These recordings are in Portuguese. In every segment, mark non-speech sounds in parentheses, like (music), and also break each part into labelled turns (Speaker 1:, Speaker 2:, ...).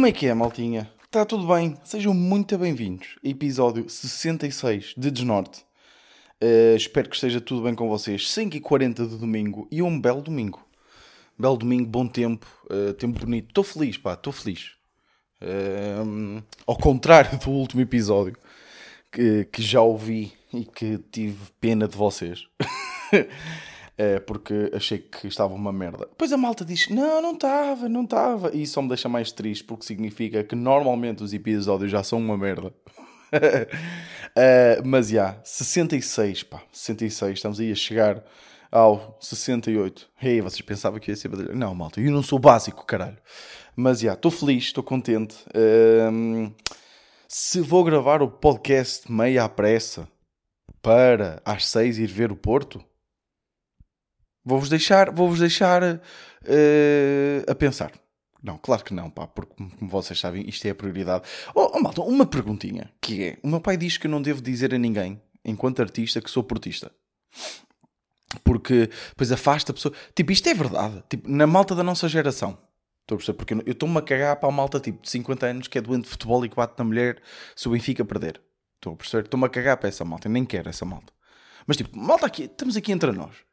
Speaker 1: Como é que é, maltinha? Está tudo bem? Sejam muito bem-vindos. Episódio 66 de Desnorte. Uh, espero que esteja tudo bem com vocês. 5h40 de domingo e um belo domingo. Belo domingo, bom tempo, uh, tempo bonito. Estou feliz, pá, estou feliz. Uh, ao contrário do último episódio que, que já ouvi e que tive pena de vocês. (laughs) É, porque achei que estava uma merda. Depois a malta diz: Não, não estava, não estava. E isso só me deixa mais triste porque significa que normalmente os episódios já são uma merda. uh, (laughs) mas já, yeah, 66, pá, 66. Estamos aí a chegar ao 68. Hey, vocês pensavam que ia ser badalhoco? Não, malta, eu não sou básico, caralho. Mas já, yeah, estou feliz, estou contente. Uh, se vou gravar o podcast meio à pressa para às 6 ir ver o Porto Vou-vos deixar, vou-vos deixar uh, a pensar. Não, claro que não, pá, porque como vocês sabem, isto é a prioridade. Oh, oh malta, uma perguntinha, que é, o meu pai diz que eu não devo dizer a ninguém, enquanto artista, que sou portista. Porque depois afasta a pessoa. Tipo, isto é verdade. Tipo, na malta da nossa geração. Estou a perceber? Porque eu estou-me a cagar para a malta tipo de 50 anos que é doente de futebol e que bate na mulher se o Benfica perder. Estou a perceber? Estou-me a cagar para essa malta. Eu nem quero essa malta. Mas tipo, malta aqui, estamos aqui entre nós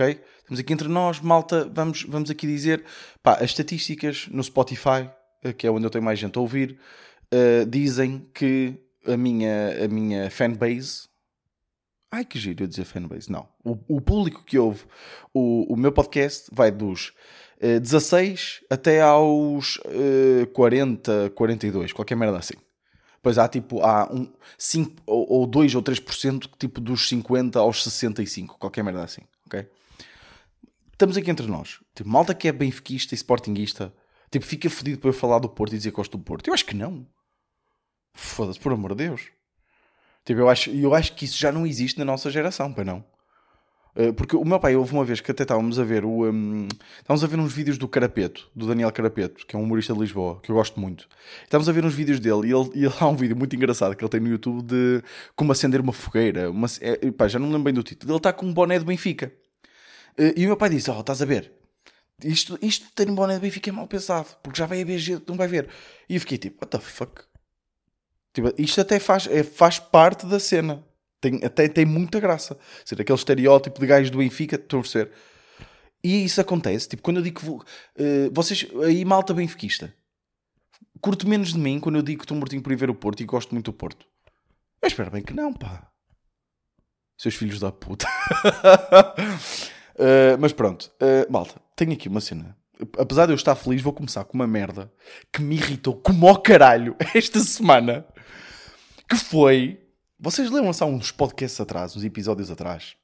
Speaker 1: ok? Estamos aqui entre nós, malta, vamos, vamos aqui dizer, pá, as estatísticas no Spotify, eh, que é onde eu tenho mais gente a ouvir, uh, dizem que a minha, a minha fanbase, ai que giro eu dizer fanbase, não, o, o público que ouve o, o meu podcast vai dos uh, 16 até aos uh, 40, 42, qualquer merda assim. Pois há tipo, há um 5 ou, ou 2 ou 3% tipo dos 50 aos 65, qualquer merda assim, ok? Estamos aqui entre nós. Tipo, malta que é benfiquista e sportinguista, tipo, fica fodido para eu falar do Porto e dizer que gosto do Porto. Eu acho que não. Foda-se, por amor de Deus. Tipo, eu acho, eu acho que isso já não existe na nossa geração, para não. Eh, porque o meu pai, houve uma vez que até estávamos a ver o. Um, estávamos a ver uns vídeos do Carapeto, do Daniel Carapeto, que é um humorista de Lisboa, que eu gosto muito. Estávamos a ver uns vídeos dele e ele, e há um vídeo muito engraçado que ele tem no YouTube de como acender uma fogueira. Uma, é, pá, já não me lembro bem do título. Ele está com um boné de Benfica. Eh, e o meu pai disse: Oh, estás a ver? Isto, isto ter um boné de Benfica é mal pensado, porque já vai haver gente, não vai ver. E eu fiquei tipo: What the fuck? Tipo, isto até faz, é, faz parte da cena. Tem, até tem muita graça. Ser aquele estereótipo de gajo do Benfica, estou a. E isso acontece. Tipo, quando eu digo que vou, uh, vocês, aí malta benfiquista, curto menos de mim quando eu digo que estou mortinho por ir ver o Porto e gosto muito do Porto. Eu espero bem que não, pá. Seus filhos da puta. (laughs) Uh, mas pronto, uh, malta, tenho aqui uma cena. Apesar de eu estar feliz, vou começar com uma merda que me irritou como ao caralho (laughs) esta semana. Que foi. Vocês lembram-se há uns podcasts atrás, uns episódios atrás,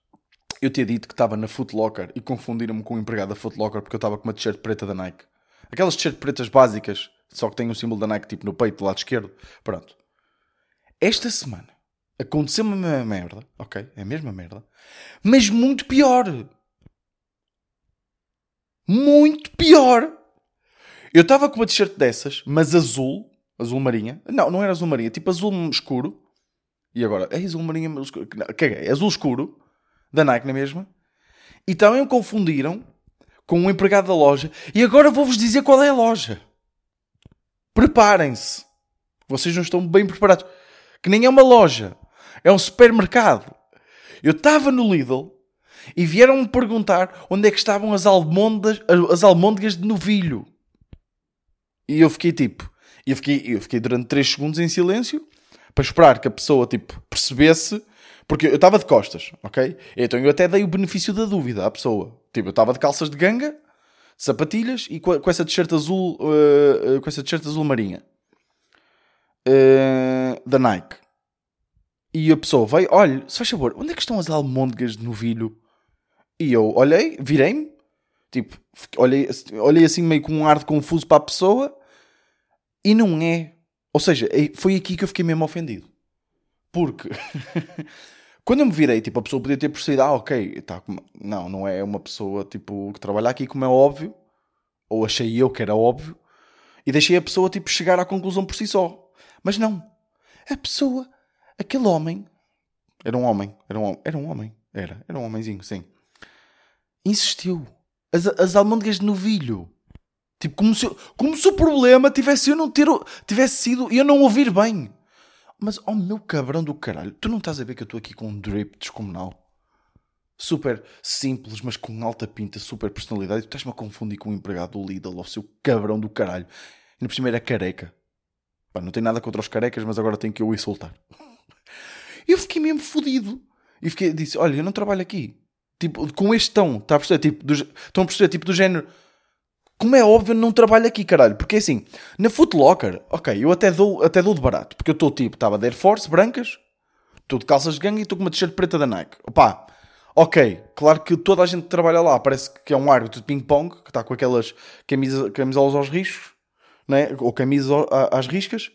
Speaker 1: eu tinha dito que estava na Footlocker e confundiram-me com um empregado da Footlocker porque eu estava com uma t-shirt preta da Nike. Aquelas t-shirts pretas básicas, só que tem o um símbolo da Nike tipo no peito do lado esquerdo. Pronto. Esta semana aconteceu-me merda, ok? É a mesma merda, mas muito pior muito pior. Eu estava com uma t-shirt dessas, mas azul, azul marinha. Não, não era azul marinha, tipo azul escuro. E agora, é azul marinha, escuro. Caguei, é azul escuro, da Nike na mesma. E também confundiram com um empregado da loja. E agora vou-vos dizer qual é a loja. Preparem-se. Vocês não estão bem preparados. Que nem é uma loja. É um supermercado. Eu estava no Lidl e vieram-me perguntar onde é que estavam as almôndegas, as almôndegas de novilho. E eu fiquei tipo, eu fiquei, eu fiquei durante 3 segundos em silêncio para esperar que a pessoa tipo percebesse, porque eu estava de costas, ok? Então eu até dei o benefício da dúvida à pessoa. Tipo, eu estava de calças de ganga, de sapatilhas e com, essa t-shirt azul, uh, com essa t-shirt azul marinha. Uh, da Nike. E a pessoa veio, olha, se faz favor, onde é que estão as almôndegas de novilho e eu olhei, virei-me, tipo, olhei, olhei assim meio com um ar de confuso para a pessoa e não é. Ou seja, é, foi aqui que eu fiquei mesmo ofendido. Porque (laughs) quando eu me virei, tipo, a pessoa podia ter percebido, ah, ok, tá, não, não é uma pessoa tipo que trabalha aqui, como é óbvio, ou achei eu que era óbvio, e deixei a pessoa tipo chegar à conclusão por si só. Mas não. A pessoa, aquele homem, era um homem, era um, era um homem, era, era um homenzinho, sim insistiu. As, as almôndegas de novilho. Tipo, como se, como se o problema tivesse eu não ter, tivesse sido eu não ouvir bem. Mas, oh meu cabrão do caralho, tu não estás a ver que eu estou aqui com um drip descomunal? Super simples, mas com alta pinta, super personalidade. Tu estás-me a confundir com um empregado do Lidl, ou seu cabrão do caralho. E no primeiro era careca. Pá, não tem nada contra os carecas, mas agora tenho que eu insultar. (laughs) Eu fiquei mesmo fodido. E fiquei, disse: Olha, eu não trabalho aqui. Tipo, com este tom, está a perceber? Tipo, do, estão a perceber? Tipo, do género. Como é óbvio, não trabalho aqui, caralho. Porque assim, na Footlocker, ok, eu até dou, até dou de barato. Porque eu estou tipo, estava de Air Force, brancas, estou de calças de gangue e estou com uma t-shirt preta da Nike. Opá, ok, claro que toda a gente que trabalha lá parece que é um árbitro de ping-pong, que está com aquelas camisa, camisolas aos riscos, né? ou camisas às riscas.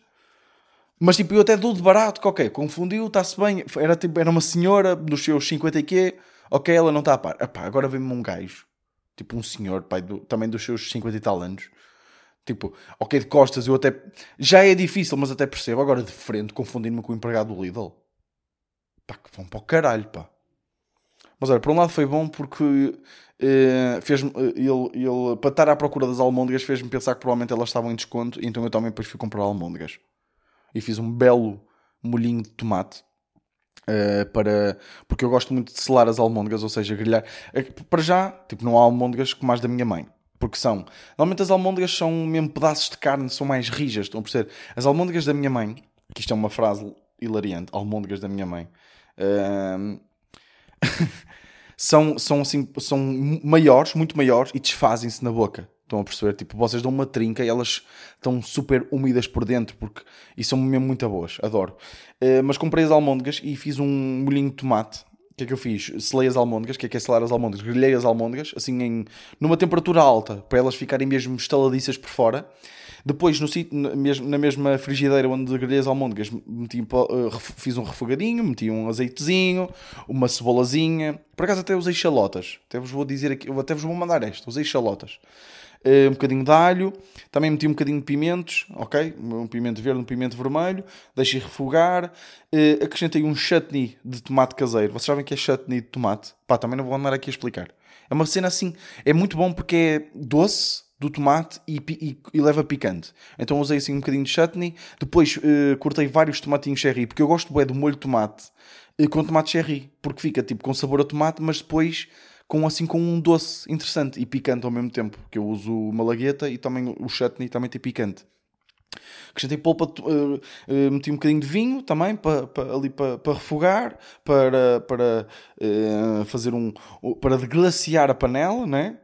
Speaker 1: Mas tipo, eu até dou de barato, que ok, confundiu, está-se bem. Era, tipo, era uma senhora dos seus 50 e quê, ok, ela não está a par. Epá, agora vem-me um gajo Tipo, um senhor, pai, do, também dos seus 50 e tal anos. Tipo, ok, de costas eu até. Já é difícil, mas até percebo. Agora de frente, confundindo-me com o empregado do Lidl. Pá, que vão para o caralho, pá. Mas olha, por um lado foi bom porque eh, fez ele, ele, para estar à procura das almôndegas, fez-me pensar que provavelmente elas estavam em desconto. Então eu também depois fui comprar almôndegas. E fiz um belo molhinho de tomate Uh, para, porque eu gosto muito de selar as almôndegas, ou seja, grelhar. Uh, para já, tipo, não há almôndegas como as da minha mãe. Porque são. Normalmente as almôndegas são mesmo pedaços de carne, são mais rijas, estão a perceber? As almôndegas da minha mãe, que isto é uma frase hilariante, almôndegas da minha mãe, uh, (laughs) são, são, assim, são maiores, muito maiores e desfazem-se na boca. Estão a perceber? Tipo, vocês dão uma trinca e elas estão super úmidas por dentro porque, e são mesmo muito boas. Adoro. Uh, mas comprei as almôndegas e fiz um molhinho de tomate. O que é que eu fiz? Selei as almôndegas, que é que é selar as almôndegas? Grelhei as almôndegas, assim, em, numa temperatura alta, para elas ficarem mesmo estaladiças por fora. Depois, no sítio, na mesma frigideira onde grelhei as almôndegas, meti, uh, fiz um refogadinho, meti um azeitezinho, uma cebolazinha. Por acaso até usei chalotas. Até vos vou dizer aqui, até vos vou mandar esta. Usei chalotas. Uh, um bocadinho de alho, também meti um bocadinho de pimentos, ok? Um pimento verde, um pimento vermelho, deixei refogar, uh, acrescentei um chutney de tomate caseiro. Vocês sabem que é chutney de tomate? Pá, também não vou andar aqui a explicar. É uma cena assim, é muito bom porque é doce do tomate e, e, e leva picante. Então usei assim um bocadinho de chutney, depois uh, cortei vários tomatinhos cherry, porque eu gosto bem do molho de tomate com tomate cherry, porque fica tipo com sabor a tomate, mas depois com assim com um doce interessante e picante ao mesmo tempo, que eu uso malagueta e também o chutney também tem picante. Acrescentei polpa, uh, uh, meti um bocadinho de vinho também para, ali para, para refogar, para, para uh, fazer um. para deglaciar a panela, né?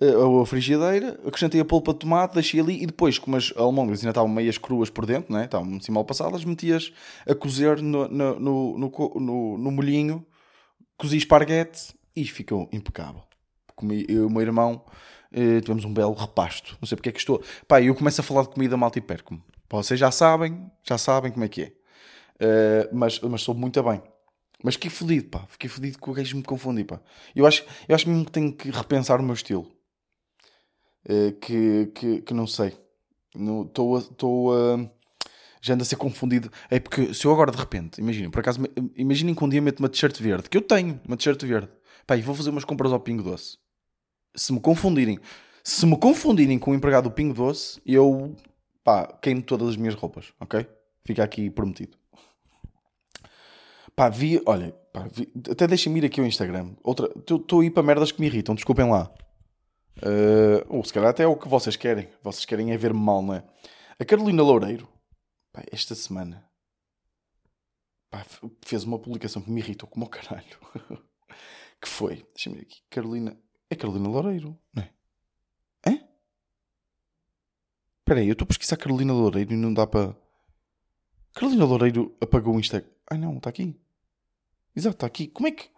Speaker 1: a frigideira, acrescentei a polpa de tomate, deixei ali e depois, como as almôndegas ainda estavam meias cruas por dentro, né? estavam assim mal passadas, metias a cozer no, no, no, no, no molhinho, cozi esparguete e ficou impecável. Comi, eu e o meu irmão eh, tivemos um belo repasto. Não sei porque é que estou. Pá, eu começo a falar de comida malta e perco-me. Vocês já sabem, já sabem como é que é. Uh, mas, mas soube muito bem. Mas fiquei fodido, pá. Fiquei fodido que o gajo me confundir, pá. Eu acho, eu acho mesmo que tenho que repensar o meu estilo. Uh, que, que, que não sei. Estou a. Uh, já ando a ser confundido. É porque se eu agora de repente, imaginem, por acaso, imaginem que um dia meto uma t-shirt verde, que eu tenho uma t-shirt verde Pá, e vou fazer umas compras ao Pingo Doce. Se me confundirem, se me confundirem com o empregado do Pingo Doce, eu, pá, queimo todas as minhas roupas, ok? Fica aqui prometido. Pá, vi, olha, pá, vi, até deixem-me ir aqui ao Instagram. Outra, estou a ir para merdas que me irritam, desculpem lá. Uh, ou se calhar até é o que vocês querem. Vocês querem é ver-me mal, não é? A Carolina Loureiro, pá, esta semana, pá, fez uma publicação que me irritou como o caralho. (laughs) que foi, deixa-me ver aqui, Carolina, é Carolina Loureiro, não é? Hã? Espera aí, eu estou a pesquisar Carolina Loureiro e não dá para... Carolina Loureiro apagou o Instagram. Ai não, está aqui. Exato, está aqui. Como é que...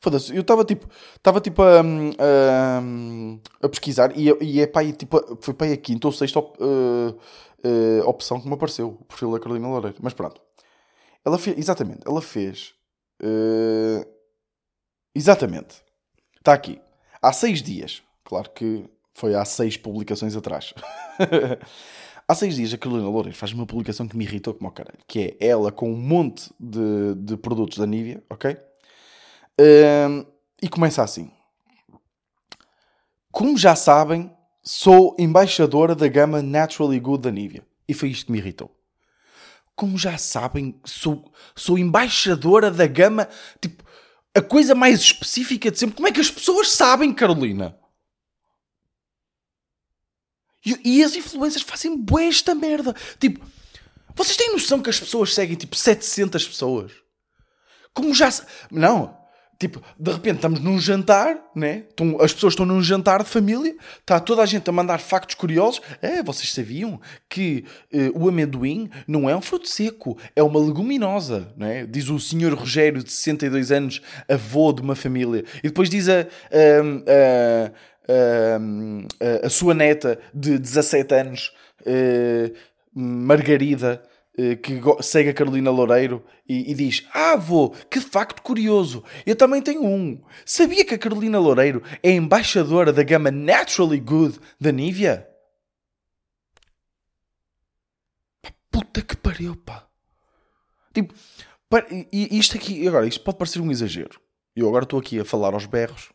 Speaker 1: Foda-se, eu estava tipo, estava tipo a, a, a, pesquisar e, e é aí, tipo, foi para aí a quinta ou sexta op, uh, uh, opção que me apareceu, o perfil da Carolina Loureiro. Mas pronto. Ela fez, exatamente, ela fez... Uh, Exatamente. Está aqui. Há seis dias. Claro que foi há seis publicações atrás. (laughs) há seis dias a Carolina Loureiro faz uma publicação que me irritou como o caralho. Que é ela com um monte de, de produtos da Nivea, ok? Um, e começa assim. Como já sabem, sou embaixadora da gama Naturally Good da Nivea. E foi isto que me irritou. Como já sabem, sou, sou embaixadora da gama. Tipo, a coisa mais específica de sempre. Como é que as pessoas sabem, Carolina? E, e as influências fazem bué esta merda. Tipo, vocês têm noção que as pessoas seguem tipo 700 pessoas? Como já. Não, Tipo, de repente estamos num jantar, né? Estão, as pessoas estão num jantar de família, está toda a gente a mandar factos curiosos. É, vocês sabiam que uh, o amendoim não é um fruto seco, é uma leguminosa, né? Diz o senhor Rogério, de 62 anos, avô de uma família. E depois diz a, a, a, a, a sua neta de 17 anos, uh, Margarida, eh, que segue a Carolina Loureiro e, e, diz: Ah, avô, que facto curioso, eu também tenho um. Sabia que a Carolina Loureiro é embaixadora da gama Naturally Good da Nivea? Puta que pariu, pá. Tipo, e isto aqui, agora, isto pode parecer um exagero. Eu agora estou aqui a falar aos berros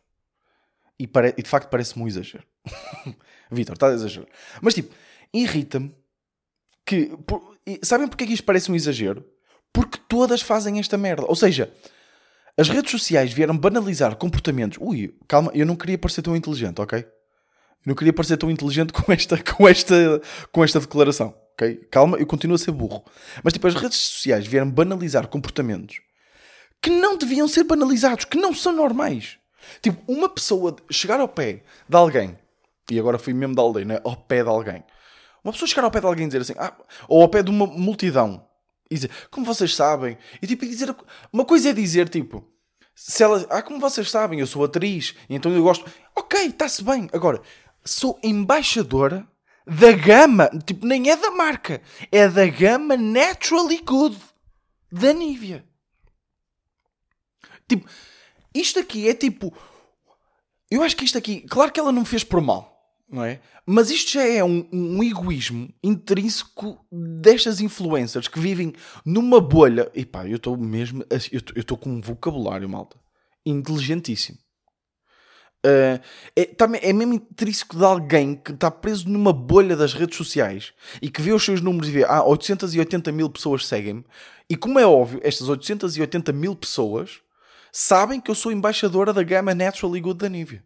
Speaker 1: e, pare, e de facto parece-me um exagero. (laughs) Vitor, está a exagerar. Mas tipo, irrita-me que. Por, sabem porque é que isto parece um exagero? Porque todas fazem esta merda. Ou seja, as redes sociais vieram banalizar comportamentos. Ui, calma, eu não queria parecer tão inteligente, ok? Eu não queria parecer tão inteligente com esta, com esta, com esta declaração, ok? Calma, eu continuo a ser burro. Mas tipo, as redes sociais vieram banalizar comportamentos que não deviam ser banalizados, que não são normais. Tipo, uma pessoa chegar ao pé de alguém, e agora fui mesmo da aldeia, né? Ao pé de alguém uma pessoa chegar ao pé de alguém e dizer assim, ah, ou ao pé de uma multidão, e dizer, como vocês sabem, e tipo, dizer, uma coisa é dizer, tipo, se ela, ah, como vocês sabem, eu sou atriz, então eu gosto, ok, está-se bem, agora, sou embaixadora da gama, tipo, nem é da marca, é da gama Naturally Good da Nivea. Tipo, isto aqui é tipo, eu acho que isto aqui, claro que ela não fez por mal não é? Mas isto já é um, um, egoísmo intrínseco destas influencers que vivem numa bolha. E pá, eu estou mesmo. Eu estou com um vocabulário, malta. Inteligentíssimo. Uh, é, é mesmo intrínseco de alguém que está preso numa bolha das redes sociais e que vê os seus números e vê, ah, 880 mil pessoas seguem-me. E como é óbvio, estas 880 mil pessoas sabem que eu sou embaixadora da gama Naturally Good da Nivea.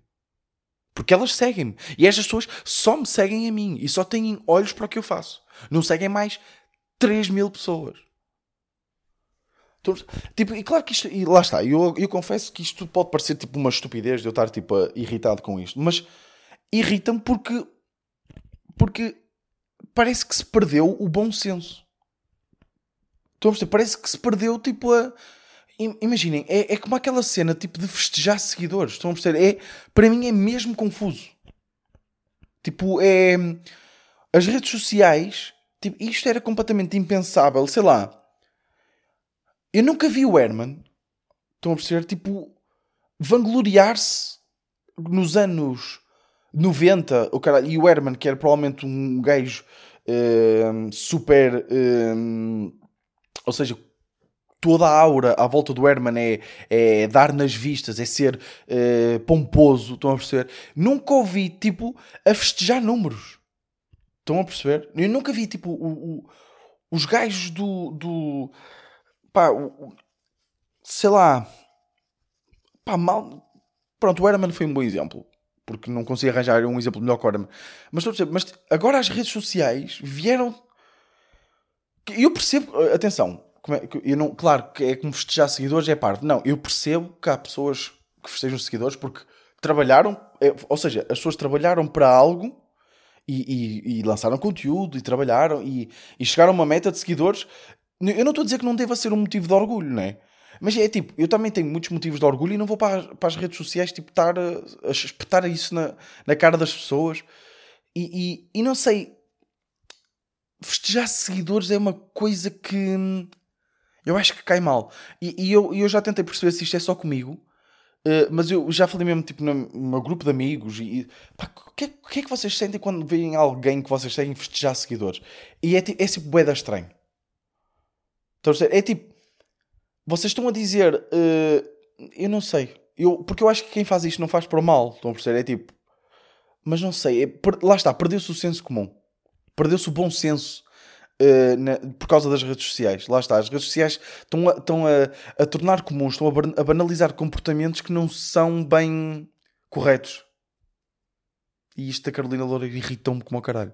Speaker 1: Porque elas seguem-me. E estas pessoas só me seguem a mim e só têm olhos para o que eu faço. Não seguem mais 3 mil pessoas. Então, tipo, e claro que isto, e lá está, eu, eu confesso que isto pode parecer tipo uma estupidez de eu estar tipo irritado com isto, mas irrita-me porque porque parece que se perdeu o bom senso. Estão a Parece que se perdeu tipo a, Imaginem, é, é como aquela cena tipo de festejar seguidores. Estão a perceber? É, para mim é mesmo confuso. Tipo, é. As redes sociais. Tipo, isto era completamente impensável. Sei lá. Eu nunca vi o Herman. Estão a perceber? Tipo, vangloriar-se nos anos 90. O cara, e o Herman, que era provavelmente um gajo uh, super. Uh, ou seja, toda a aura à volta do Herman é, é dar nas vistas, é ser uh, pomposo, estão a perceber? Nunca ouvi, tipo, a festejar números. Estão a perceber? Eu nunca vi, tipo, o, o, os gajos do... do pá, o, sei lá... Pá, mal... Pronto, o Herman foi um bom exemplo. Porque não consigo arranjar um exemplo melhor que o Herman. Mas, estou a perceber, mas agora as redes sociais vieram... Eu percebo... Atenção, é, eu não, claro que é como festejar seguidores é parte. Não, eu percebo que há pessoas que festejam seguidores porque trabalharam, é, ou seja, as pessoas trabalharam para algo e, e, e lançaram conteúdo e trabalharam e, e, chegaram a uma meta de seguidores. Eu não estou a dizer que não deva ser um motivo de orgulho, não é? Mas é tipo, eu também tenho muitos motivos de orgulho e não vou para, para as redes sociais tipo, estar a, a espetar isso na, na cara das pessoas. E, não sei, festejar seguidores é uma coisa que eu acho que cai mal. E, e eu, eu já tentei perceber se isto é só comigo, uh, mas eu já falei mesmo tipo, no meu grupo de amigos. E pá, o que, é, que é que vocês sentem quando veem alguém que vocês têm festejar seguidores? E é, tipo, é tipo boeda estranho. Então, é tipo, vocês estão a dizer, uh, eu não sei, eu, porque eu acho que quem faz isto não faz para o mal. Estão a perceber? É tipo, Mas não sei, é, lá está, perdeu-se o senso comum. Perdeu-se o bom senso uh, na, por causa das redes sociais. Lá está, as redes sociais estão a, estão a, a tornar comuns, estão a, a banalizar comportamentos que não são bem corretos. E isto da Carolina Loura irritou-me como ao caralho.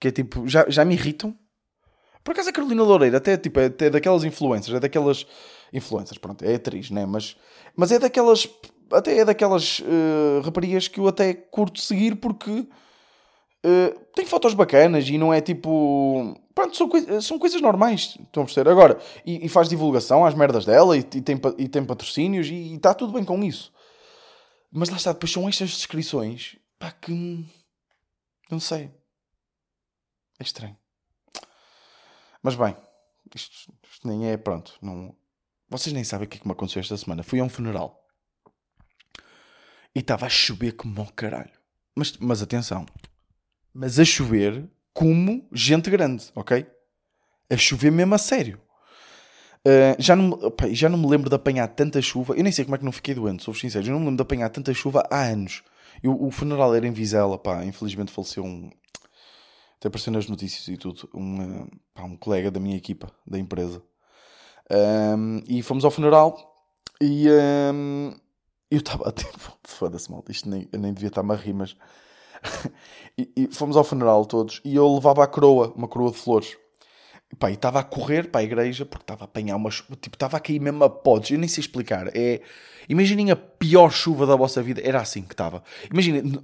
Speaker 1: Que é tipo, já, já me irritam. Por acaso a Carolina Loureira até, tipo, é até daquelas influências, é daquelas influências, pronto, é atriz, né? Mas, mas é daquelas, até é daquelas uh, raparigas que eu até curto seguir porque uh, tem fotos bacanas e não é tipo. Pronto, são, coi são coisas normais, estão a perceber? Agora, e, e, faz divulgação às merdas dela e, e, tem, e tem patrocínios e está tudo bem com isso. Mas lá está, depois são estas descrições Pá, que. Não sei. É estranho. Mas bem, isto, isto, nem é. Pronto. Não... Vocês nem sabem o que é que me aconteceu esta semana. Fui a um funeral. E estava a chover como o caralho. Mas, mas atenção. Mas a chover como gente grande, ok? A chover mesmo a sério. Uh, já, não, opa, já não me lembro de apanhar tanta chuva. Eu nem sei como é que não fiquei doente, sou sincero. Eu não me lembro de apanhar tanta chuva há anos. Eu, o funeral era em Vizela, pá, infelizmente faleceu um. Até apareceu nas notícias e tudo. Um, pá, um colega da minha equipa, da empresa. Um, e fomos ao funeral e um, eu estava. (laughs) Tipo, foda-se, mal, isto nem, eu nem devia estar-me a rir, mas. (laughs) e, e, fomos ao funeral todos e eu levava a coroa, uma coroa de flores. E estava a correr para a igreja porque estava a apanhar umas. Tipo, estava a cair mesmo a podes. Eu nem sei explicar. É. Imaginem a pior chuva da vossa vida. Era assim que estava. Imaginem,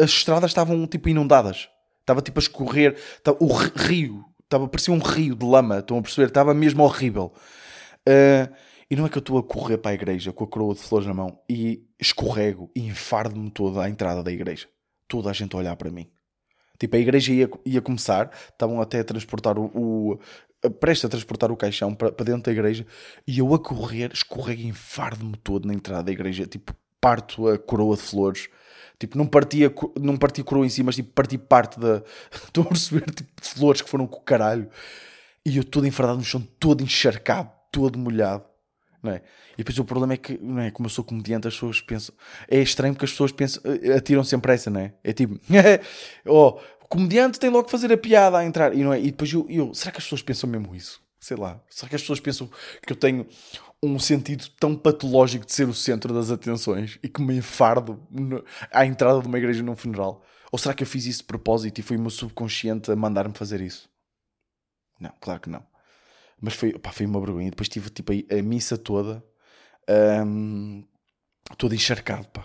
Speaker 1: as estradas estavam tipo inundadas. Estava tipo a escorrer. Tava, o rio. Estava, parecia um rio de lama. Estão a perceber? Estava mesmo horrível. Uh, e não é que eu estou a correr para a igreja com a coroa de flores na mão e escorrego e enfardo-me toda à entrada da igreja. Toda a gente a olhar para mim. Tipo, a igreja ia, ia começar, estavam até a transportar o, o prestes a transportar o caixão para, para dentro da igreja e eu a correr, escorrego e enfardo-me todo na entrada da igreja, tipo, parto a coroa de flores. Tipo, não partia, não parti coroa em si, mas tipo, parti parte da. (laughs) Estou a receber tipo, flores que foram com o caralho. E eu todo enfardado no chão, todo encharcado, todo molhado. Não é? E depois o problema é que, não é? Como eu sou comediante, as pessoas pensam. É estranho porque as pessoas pensam, eh, atiram sempre essa, não é? É tipo, (laughs) oh, comediante tem logo que fazer a piada a entrar. E, não é? e depois eu, eu, será que as pessoas pensam mesmo isso? Sei lá. Será que as pessoas pensam que eu tenho um sentido tão patológico de ser o centro das atenções e que me enfardo à entrada de uma igreja num funeral? Ou será que eu fiz isso de propósito e foi o meu subconsciente a mandar-me fazer isso? Não, claro que não. Mas foi, pá, foi uma vergonha. Depois tive tipo, a, a missa toda, um, todo encharcado, pá.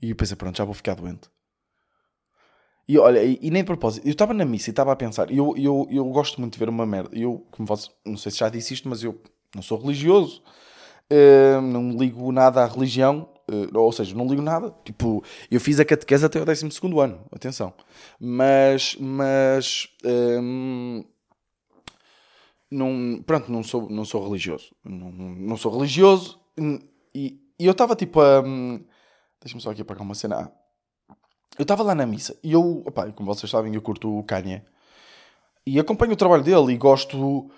Speaker 1: E eu pensei, pronto, já vou ficar doente. E olha, e, e nem de propósito, eu estava na missa e estava a pensar, eu, eu, eu gosto muito de ver uma merda. Eu, como posso, não sei se já disse isto, mas eu não sou religioso, uh, não ligo nada à religião, uh, ou seja, não ligo nada. Tipo, eu fiz a catequese até o 12 ano, atenção. Mas, mas, um, não, pronto, não sou, não sou religioso. Não, não sou religioso e, e eu estava tipo a. Um, Deixa-me só aqui apagar uma cena. Eu estava lá na missa e eu, opa, como vocês sabem, eu curto o Kanye e acompanho o trabalho dele e gosto.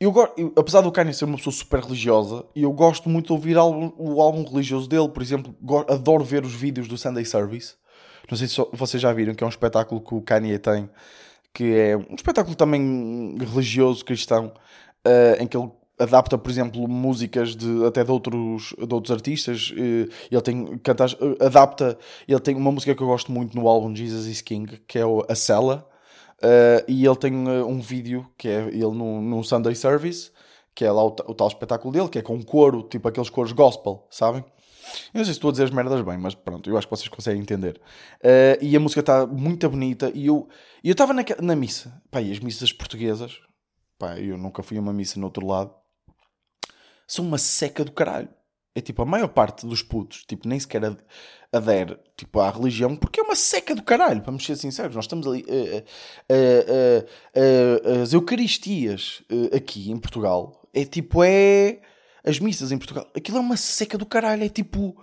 Speaker 1: Eu, eu, apesar do Kanye ser uma pessoa super religiosa, eu gosto muito de ouvir álbum, o álbum religioso dele. Por exemplo, adoro ver os vídeos do Sunday Service. Não sei se vocês já viram, que é um espetáculo que o Kanye tem, que é um espetáculo também religioso, cristão, uh, em que ele adapta, por exemplo, músicas de, até de outros, de outros artistas. Ele tem cantas, adapta. Ele tem uma música que eu gosto muito no álbum Jesus is King, que é o A Cella. Uh, e ele tem um vídeo que é ele num, num Sunday Service, que é lá o, o, tal espetáculo dele, que é com coro, tipo aqueles coros gospel, sabem? Eu não sei se estou a dizer as merdas bem, mas pronto, eu acho que vocês conseguem entender. Uh, e a música está muito bonita. E eu estava na, na missa, pá, e as missas portuguesas, pá, eu nunca fui a uma missa no outro lado são uma seca do caralho. É tipo, a maior parte dos putos, tipo, nem sequer adere tipo, à religião, porque é uma seca do caralho, para ser sinceros. Nós estamos ali. Uh, uh, uh, as Eucaristias eh, aqui em Portugal é tipo, é. As missas em Portugal, aquilo é uma seca do caralho, é tipo.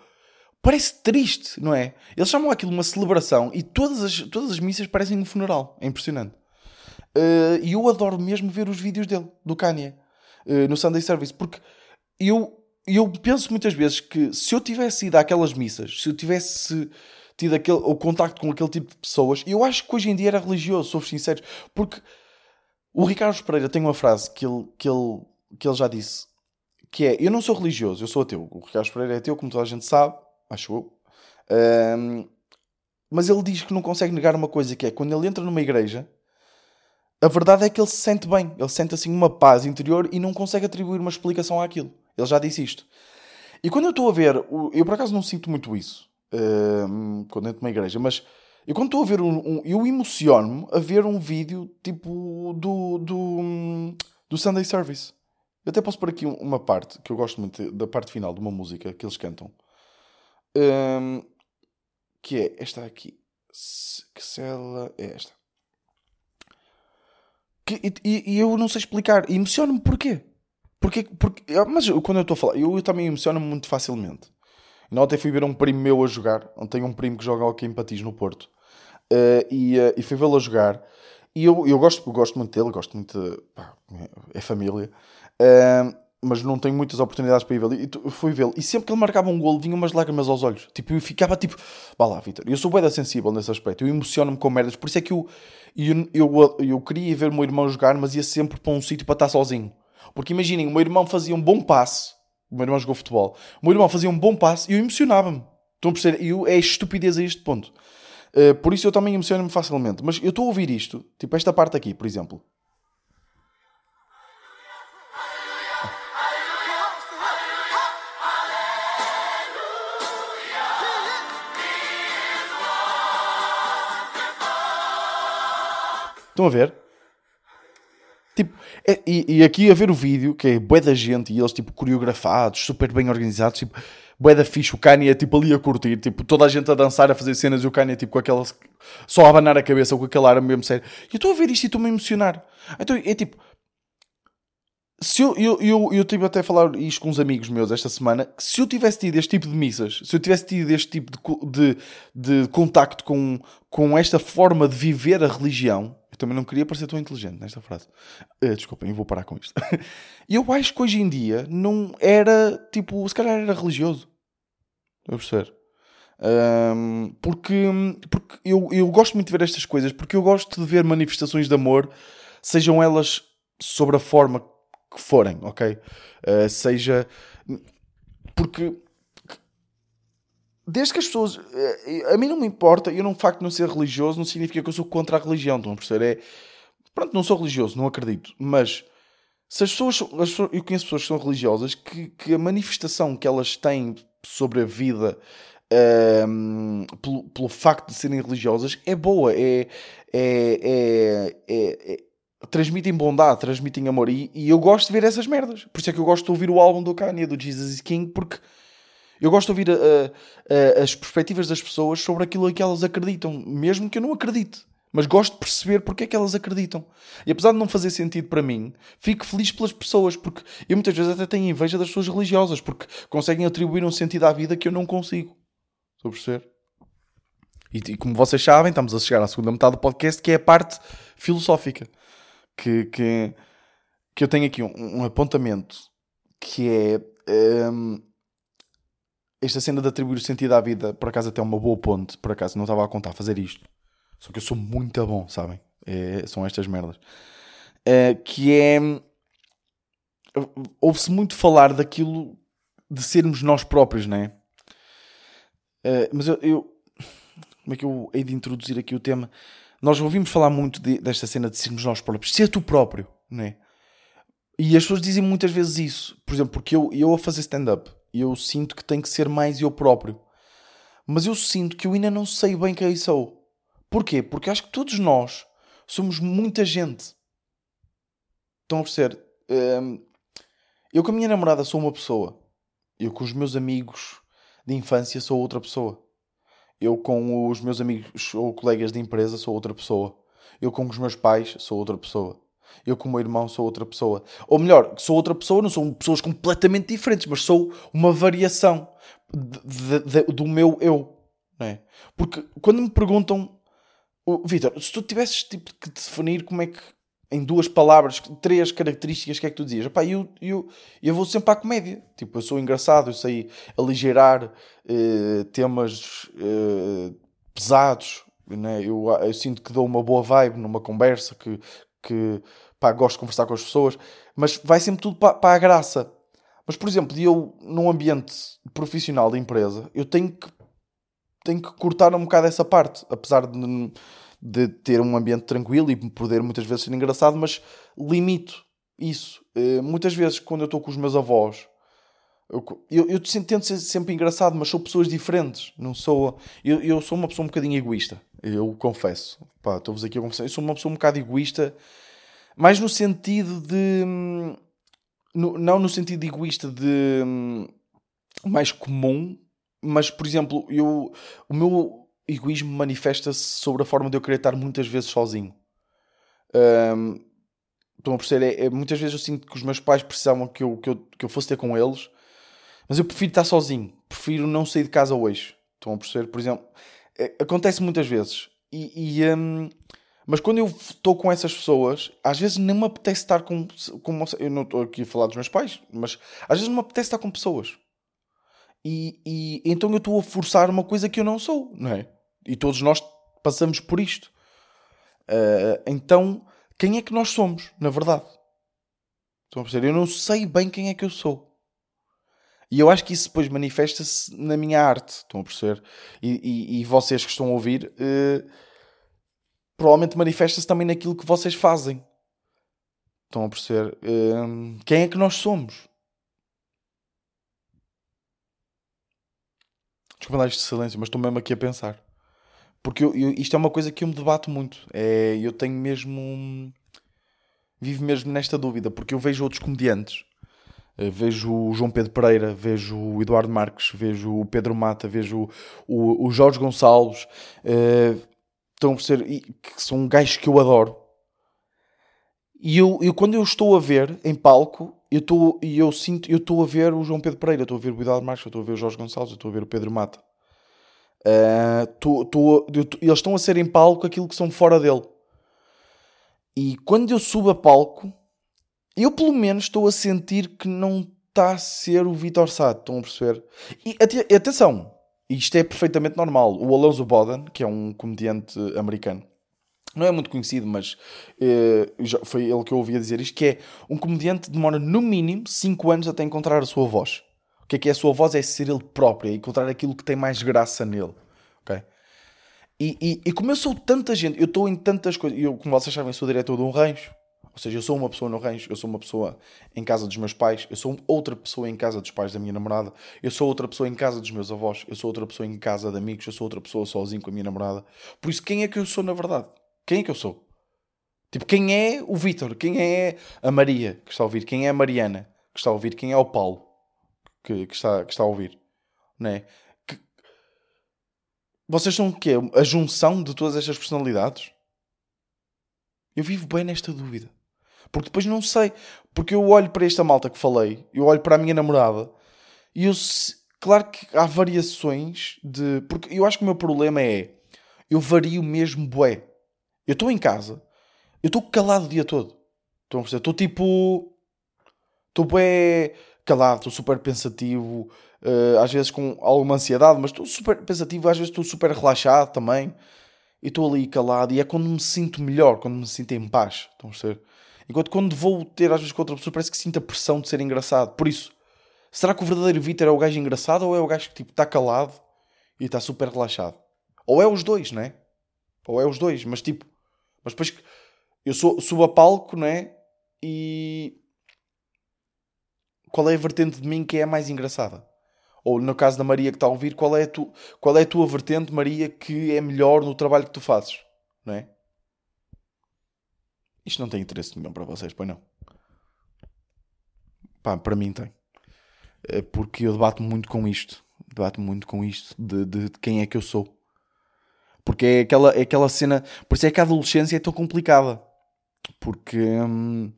Speaker 1: Parece triste, não é? Eles chamam aquilo uma celebração e todas as, todas as missas parecem um funeral. É impressionante. Eh, e eu adoro mesmo ver os vídeos dele, do Kanye, eh, no Sunday Service, porque eu, eu penso muitas vezes que se eu tivesse ido àquelas missas, se eu tivesse tido aquele, o contacto com aquele tipo de pessoas. Eu acho que hoje em dia era religioso, sou sincero, porque o Ricardo Pereira tem uma frase que ele, que ele, que ele já disse, que é, eu não sou religioso, eu sou ateu. O Ricardo Pereira é ateu, como toda a gente sabe, acho eu. Um, mas ele diz que não consegue negar uma coisa, que é, quando ele entra numa igreja, a verdade é que ele se sente bem, ele sente assim uma paz interior e não consegue atribuir uma explicação àquilo. Ele já disse isto. E quando eu estou a ver, eu por acaso não sinto muito isso uh, quando entro numa igreja, mas eu quando estou a ver um, um eu emociono-me a ver um vídeo tipo do, do, do Sunday Service. Eu até posso pôr aqui uma parte que eu gosto muito da parte final de uma música que eles cantam. Um, que é esta aqui. Que se ela é esta. Que, e, e, eu não sei explicar. Emociono-me porquê. Porque, porque, mas quando eu estou a falar, eu, eu também emociono-me muito facilmente. E ontem fui ver um primo meu a jogar. Ontem um primo que joga aqui em Patins no Porto. Uh, e, uh, e fui vê-lo a jogar. E eu, eu gosto, gosto muito dele, gosto muito. De, pá, é família. Uh, mas não tenho muitas oportunidades para ir vê-lo. E fui vê-lo. E sempre que ele marcava um golo, vinha umas lágrimas aos olhos. Tipo, eu ficava tipo, vá lá, Vitor. Eu sou bem sensível nesse aspecto. Eu emociono-me com merdas. Por isso é que eu, eu, eu, eu queria ver o meu irmão jogar, mas ia sempre para um sítio para estar sozinho. Porque imaginem, o meu irmão fazia um bom passe. O meu irmão jogou futebol. O meu irmão fazia um bom passe e eu emocionava-me. Estão a perceber? Eu, é estupidez a este ponto. Uh, por isso eu também emociono-me facilmente. Mas eu estou a ouvir isto, tipo esta parte aqui, por exemplo. Estão a ver? Tipo, é, e, e, aqui a ver o vídeo, que é bué da gente e eles tipo coreografados, super bem organizados, tipo, bué da fixe, o Kanye tipo ali a curtir, tipo, toda a gente a dançar, a fazer cenas e o Kanye tipo com aquela, só a abanar a cabeça com aquele ar mesmo sério. E eu estou a ver isto e estou-me a emocionar. Então é tipo, se eu, eu, eu, eu tive até a falar isto com uns amigos meus esta semana, que se eu tivesse tido este tipo de missas, se eu tivesse tido este tipo de, de, de contacto com, com esta forma de viver a religião, eu também não queria parecer tão inteligente nesta frase. Uh, desculpem, eu vou parar com isto. (laughs) Eu acho que hoje em dia não era, tipo, se calhar era religioso. A perceber? Um, porque porque eu, eu gosto muito de ver estas coisas, porque eu gosto de ver manifestações de amor, sejam elas sobre a forma que forem, ok? Uh, seja. Porque. Desde que as pessoas. Uh, a mim não me importa, eu não facto de não ser religioso, não significa que eu sou contra a religião, estão a perceber? É. Pronto, não sou religioso, não acredito, mas. Se as pessoas, as eu conheço pessoas que são religiosas que, que a manifestação que elas têm sobre a vida um, ehm, pelo, pelo facto de serem religiosas é boa, é, é, é, é, é transmitem bondade, transmitem amor. E, e, eu gosto de ver essas merdas. Por isso é que eu gosto de ouvir o álbum do Kanye, do Jesus is King, porque eu gosto de ouvir a, a, a, as perspectivas das pessoas sobre aquilo em que elas acreditam, mesmo que eu não acredite. Mas gosto de perceber porque é que elas acreditam. E apesar de não fazer sentido para mim, fico feliz pelas pessoas, porque eu muitas vezes até tenho inveja das pessoas religiosas, porque conseguem atribuir um sentido à vida que eu não consigo. Estou a perceber? E, e como vocês sabem, estamos a chegar à segunda metade do podcast, que é a parte filosófica que, que, que eu tenho aqui um, um apontamento que é um, esta cena de atribuir o sentido à vida, por acaso até uma boa ponte, por acaso não estava a contar fazer isto. Só que eu sou muito bom, sabem? É, são estas merdas. É, que é. Ouve-se muito falar daquilo de sermos nós próprios, não é? é mas eu, eu, Como é que eu hei de introduzir aqui o tema? Nós ouvimos falar muito de, desta cena de sermos nós próprios, ser tu próprio, não é? E as pessoas dizem muitas vezes isso. Por exemplo, porque eu, eu a fazer stand-up, eu sinto que tenho que ser mais eu próprio. Mas eu sinto que eu ainda não sei bem quem sou. Porquê? Porque acho que todos nós somos muita gente. Estão a perceber? Hum, eu com a minha namorada sou uma pessoa. Eu com os meus amigos de infância sou outra pessoa. Eu com os meus amigos ou colegas de empresa sou outra pessoa. Eu com os meus pais sou outra pessoa. Eu com o meu irmão sou outra pessoa. Ou melhor, sou outra pessoa, não são pessoas completamente diferentes, mas sou uma variação de, de, de, do meu eu. Não é? Porque quando me perguntam, Vitor, se tu tivesses tipo, que definir como é que em duas palavras, três características, que é que tu dizias? Epá, eu, eu, eu vou sempre à comédia. Tipo, eu sou engraçado, eu sei aligeirar uh, temas uh, pesados. Né? Eu, eu sinto que dou uma boa vibe numa conversa, que, que pá, gosto de conversar com as pessoas, mas vai sempre tudo para, para a graça. Mas, por exemplo, eu, num ambiente profissional de empresa, eu tenho que, tenho que cortar um bocado essa parte, apesar de, de ter um ambiente tranquilo e poder muitas vezes ser engraçado, mas limito isso. Uh, muitas vezes, quando eu estou com os meus avós, eu, eu, eu tento ser sempre engraçado, mas sou pessoas diferentes. Não sou. Eu, eu sou uma pessoa um bocadinho egoísta. Eu confesso. Estou-vos aqui a confessar. Eu sou uma pessoa um bocado egoísta, mais no sentido de. No, não no sentido egoísta de. mais comum, mas, por exemplo, eu, o meu egoísmo manifesta-se sobre a forma de eu querer estar muitas vezes sozinho. Um, estão a perceber? É, é, muitas vezes eu sinto que os meus pais precisavam que eu, que, eu, que eu fosse ter com eles, mas eu prefiro estar sozinho, prefiro não sair de casa hoje. Estão a perceber? Por exemplo, acontece muitas vezes. E, e um, mas quando eu estou com essas pessoas, às vezes nem me apetece estar com, com. Eu não estou aqui a falar dos meus pais, mas às vezes não me apetece estar com pessoas. E, e então eu estou a forçar uma coisa que eu não sou, não é? E todos nós passamos por isto. Uh, então quem é que nós somos, na verdade. Estão a perceber? Eu não sei bem quem é que eu sou. E eu acho que isso depois manifesta-se na minha arte. Estão a perceber? E, e, e vocês que estão a ouvir, eh, provavelmente manifesta-se também naquilo que vocês fazem. Estão a perceber? Eh, quem é que nós somos? Desculpa dar este silêncio, mas estou mesmo aqui a pensar. Porque eu, eu, isto é uma coisa que eu me debato muito. É, eu tenho mesmo. Vivo mesmo nesta dúvida, porque eu vejo outros comediantes. Uh, vejo o João Pedro Pereira, vejo o Eduardo Marques, vejo o Pedro Mata, vejo o, o, Jorge Gonçalves. Uh, estão a ser que são gajos que eu adoro. E eu, eu, quando eu estou a ver em palco, eu estou, eu sinto, eu estou a ver o João Pedro Pereira, estou a ver o Eduardo Marques, estou a ver o Jorge Gonçalves, estou a ver o Pedro Mata. Uh, tô, tô, eles estão a ser em palco aquilo que são fora dele. E quando eu subo a palco, eu pelo menos estou a sentir que não está a ser o Vitor Sá. Estão a perceber? E atenção, isto é perfeitamente normal. O Alonso Boden, que é um comediante americano, não é muito conhecido, mas eh, foi ele que eu ouvia dizer isto, que é um comediante demora no mínimo 5 anos até encontrar a sua voz. O que é que é a sua voz? É ser ele próprio, é encontrar aquilo que tem mais graça nele. E, e, e como eu sou tanta gente, eu estou em tantas coisas, eu, como vocês sabem, sou diretor de um rancho. Ou seja, eu sou uma pessoa no rancho, eu sou uma pessoa em casa dos meus pais, eu sou outra pessoa em casa dos pais da minha namorada, eu sou outra pessoa em casa dos meus avós, eu sou outra pessoa em casa de amigos, eu sou outra pessoa sozinho com a minha namorada. Por isso, quem é que eu sou na verdade? Quem é que eu sou? Tipo, quem é o Vitor? Quem é a Maria que está a ouvir? Quem é a Mariana que está a ouvir? Quem é o Paulo? que, que, está, que está a ouvir. Não é? Que... Vocês são o quê? A junção de todas estas personalidades? Eu vivo bem nesta dúvida. Porque depois não sei. Porque eu olho para esta malta que falei, eu olho para a minha namorada e eu. Claro que há variações de. Porque eu acho que o meu problema é. Eu vario mesmo bué. Eu estou em casa, eu estou calado o dia todo. Estão a Estou tipo. Estou bué calado, estou super pensativo, uh, às vezes com alguma ansiedade, mas estou super pensativo, às vezes estou super relaxado também. E estou ali calado, e é quando me sinto melhor, quando me sinto em paz. Estão a ser? Enquanto quando vou ter às vezes com outra pessoa, parece que sinto a pressão de ser engraçado. Por isso, será que o verdadeiro Vitor é o gajo engraçado ou é o gajo que tipo está calado e está super relaxado? Ou é os dois, não é? Ou é os dois, mas tipo, mas depois eu sou, subo a palco, não é? E qual é a vertente de mim que é a mais engraçada? Ou no caso da Maria que está a ouvir, qual é a, tu, qual é a tua vertente, Maria, que é melhor no trabalho que tu fazes? Não é? Isto não tem interesse nenhum para vocês, pois não? Pá, para mim tem. É porque eu debato muito com isto. Debato muito com isto de, de, de quem é que eu sou. Porque é aquela, é aquela cena. Por isso é que a adolescência é tão complicada. Porque hum,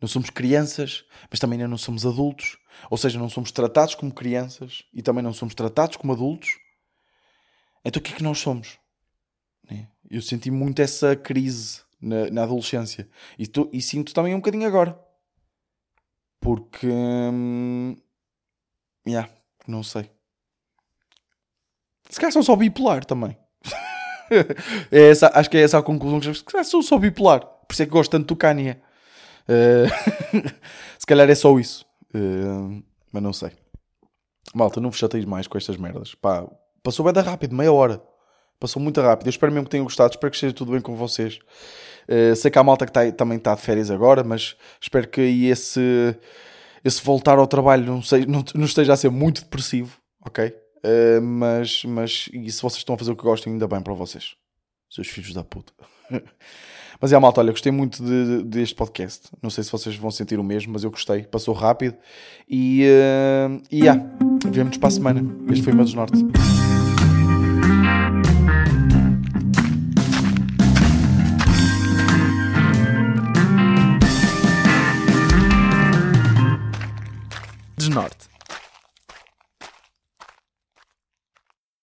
Speaker 1: não somos crianças, mas também não somos adultos. Ou seja, não somos tratados como crianças e também não somos tratados como adultos. Então o que é que nós somos? Né? Eu senti muito essa crise na, na adolescência e, tô, e, sinto também um bocadinho agora. Porque. Hum, yeah, não sei. Se calhar sou só bipolar também. (laughs) é essa, acho que é essa a conclusão que eu sou só bipolar. Por isso é que gosto tanto do Kanye. Uh, (laughs) se calhar é só isso. Uh, mas não sei. Malta, não vos chateis mais com estas merdas. Pá, passou bem da rápido, meia hora. Passou muito rápido. Eu espero mesmo que tenham gostado. Espero que esteja tudo bem com vocês. Uh, sei que há malta que tá, também está de férias agora, mas espero que esse, esse voltar ao trabalho não, sei, não, não esteja a ser muito depressivo, ok? Uh, mas, mas e se vocês estão a fazer o que gostam, ainda bem para vocês. Seus filhos da puta. (laughs) mas é, malta, olha, gostei muito de, de, deste podcast. Não sei se vocês vão sentir o mesmo, mas eu gostei. Passou rápido. E, uh, e yeah, vemos para a semana. Este foi o meu desnorte. Desnorte.